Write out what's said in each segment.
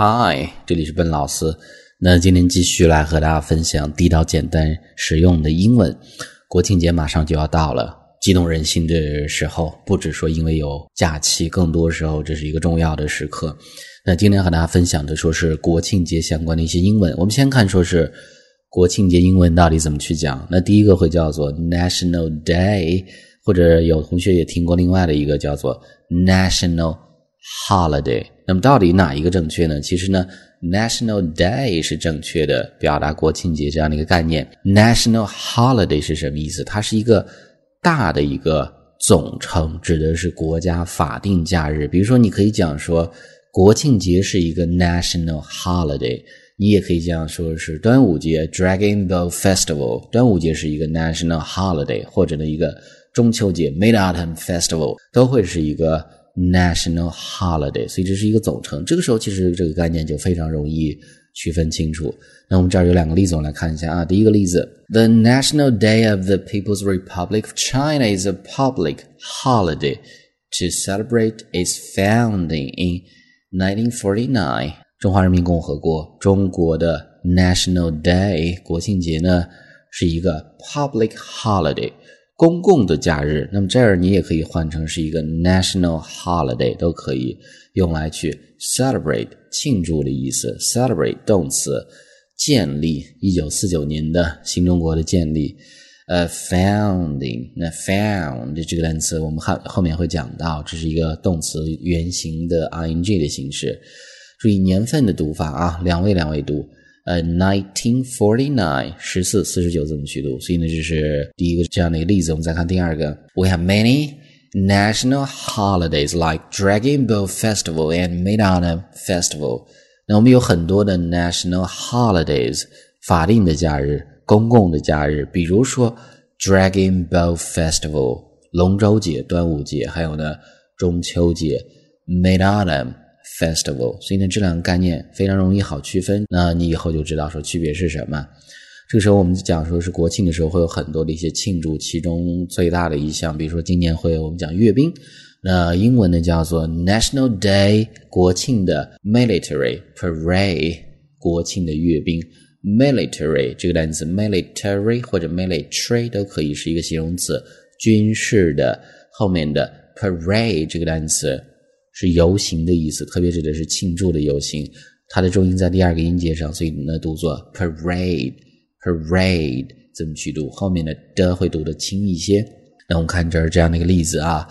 Hi，这里是笨老师。那今天继续来和大家分享地道、简单、实用的英文。国庆节马上就要到了，激动人心的时候，不只说因为有假期，更多时候这是一个重要的时刻。那今天和大家分享的说是国庆节相关的一些英文。我们先看说是国庆节英文到底怎么去讲。那第一个会叫做 National Day，或者有同学也听过另外的一个叫做 National Holiday。那么到底哪一个正确呢？其实呢，National Day 是正确的，表达国庆节这样的一个概念。National Holiday 是什么意思？它是一个大的一个总称，指的是国家法定假日。比如说，你可以讲说国庆节是一个 National Holiday，你也可以这样说是端午节 Dragon Boat Festival，端午节是一个 National Holiday，或者呢一个中秋节 Mid Autumn Festival 都会是一个。National holiday，所以这是一个总称。这个时候，其实这个概念就非常容易区分清楚。那我们这儿有两个例子，我们来看一下啊。第一个例子：The National Day of the People's Republic of China is a public holiday to celebrate its founding in 1949。中华人民共和国中国的 National Day 国庆节呢，是一个 public holiday。 公共的假日，那么这儿你也可以换成是一个 national holiday，都可以用来去 celebrate 庆祝的意思。celebrate 动词，建立一九四九年的新中国的建立。呃，founding 那 found 这个单词我们后后面会讲到，这是一个动词原形的 ing 的形式。注意年份的读法啊，两位两位读。呃，nineteen forty nine，十四四十九这么去读，所以呢，这是第一个这样的一个例子。我们再看第二个，We have many national holidays like Dragon Boat Festival and Mid Autumn Festival。那我们有很多的 national holidays，法定的假日、公共的假日，比如说 Dragon Boat Festival，龙舟节、端午节，还有呢中秋节 Mid Autumn。 Festival，所以呢，这两个概念非常容易好区分。那你以后就知道说区别是什么。这个时候我们讲说是国庆的时候会有很多的一些庆祝，其中最大的一项，比如说今年会我们讲阅兵，那英文呢叫做 National Day，国庆的 Military Parade，国庆的阅兵。Military 这个单词，military 或者 military 都可以是一个形容词，军事的。后面的 parade 这个单词。是游行的意思，特别指的是庆祝的游行。它的重音在第二个音节上，所以呢读作 parade，parade 这么去读？后面的的会读的轻一些。那我们看这儿这样的一个例子啊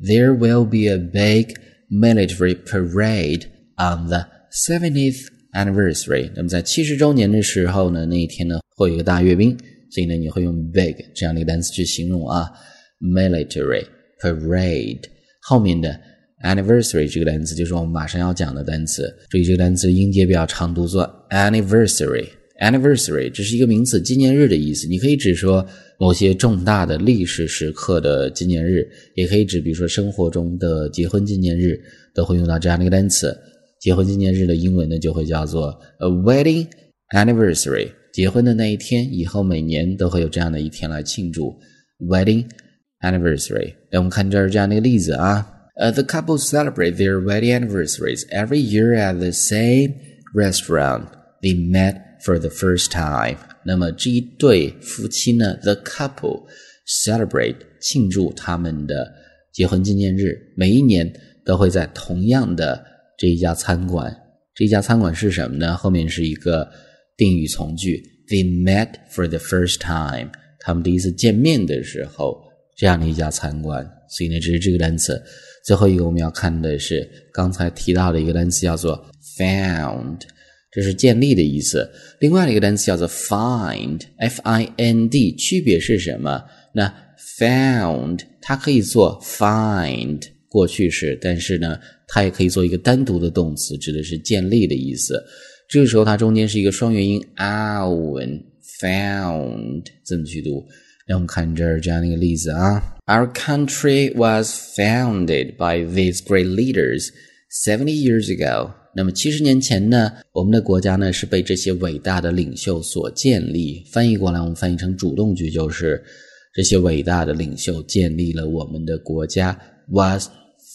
，There will be a big military parade on the seventieth anniversary。那么在七十周年的时候呢，那一天呢会有一个大阅兵，所以呢你会用 big 这样的一个单词去形容啊，military parade 后面的。Anniversary 这个单词就是我们马上要讲的单词。注意这个单词音节比较长，读作 anniversary。Anniversary 这是一个名词，纪念日的意思。你可以指说某些重大的历史时刻的纪念日，也可以指比如说生活中的结婚纪念日，都会用到这样的一个单词。结婚纪念日的英文呢就会叫做 a wedding anniversary。结婚的那一天，以后每年都会有这样的一天来庆祝 wedding anniversary。那我们看这儿这样的一个例子啊。Uh, the couple celebrate their wedding anniversaries every year at the same restaurant they met for the first time. 那么这一对夫妻呢，the couple celebrate 庆祝他们的结婚纪念日，每一年都会在同样的这一家餐馆。这一家餐馆是什么呢？后面是一个定语从句，they met for the first time，他们第一次见面的时候，这样的一家餐馆。所以呢，这是这个单词。最后一个我们要看的是刚才提到的一个单词，叫做 found，这是建立的意思。另外的一个单词叫做 find，f i n d，区别是什么？那 found 它可以做 find 过去式，但是呢，它也可以做一个单独的动词，指的是建立的意思。这个时候它中间是一个双元音 own，found 怎么去读？让我们看这儿这样的一个例子啊。Our country was founded by these great leaders seventy years ago。那么七十年前呢，我们的国家呢是被这些伟大的领袖所建立。翻译过来，我们翻译成主动句就是这些伟大的领袖建立了我们的国家。Was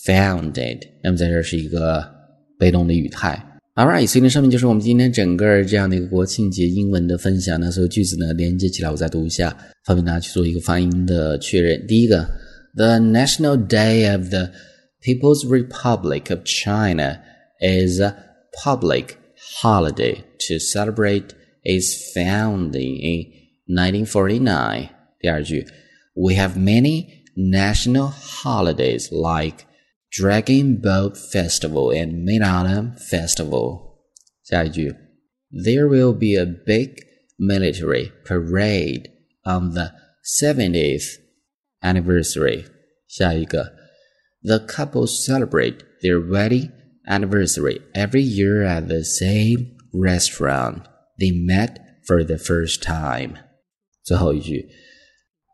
founded。那么在这是一个被动的语态。All right，所以呢，上面就是我们今天整个这样的一个国庆节英文的分享呢，所有句子呢连接起来，我再读一下，方便大家去做一个发音的确认。第一个，The National Day of the People's Republic of China is a public holiday to celebrate its founding in 1949. 第二句，We have many national holidays like Dragon Boat Festival and Mid Autumn Festival. 下一句，There will be a big military parade on the 70th anniversary. 下一个，The couple celebrate their wedding anniversary every year at the same restaurant they met for the first time. 最后一句，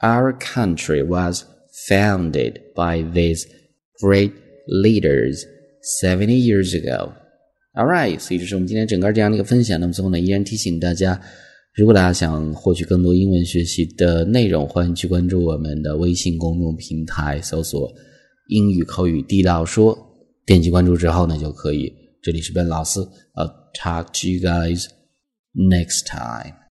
Our country was founded by these great leaders seventy years ago. All right，所以这是我们今天整个这样的一个分享。那么最后呢，依然提醒大家，如果大家想获取更多英文学习的内容，欢迎去关注我们的微信公众平台，搜索“英语口语地道说”，点击关注之后呢，就可以。这里是 Ben 老师，I'll talk to you guys next time.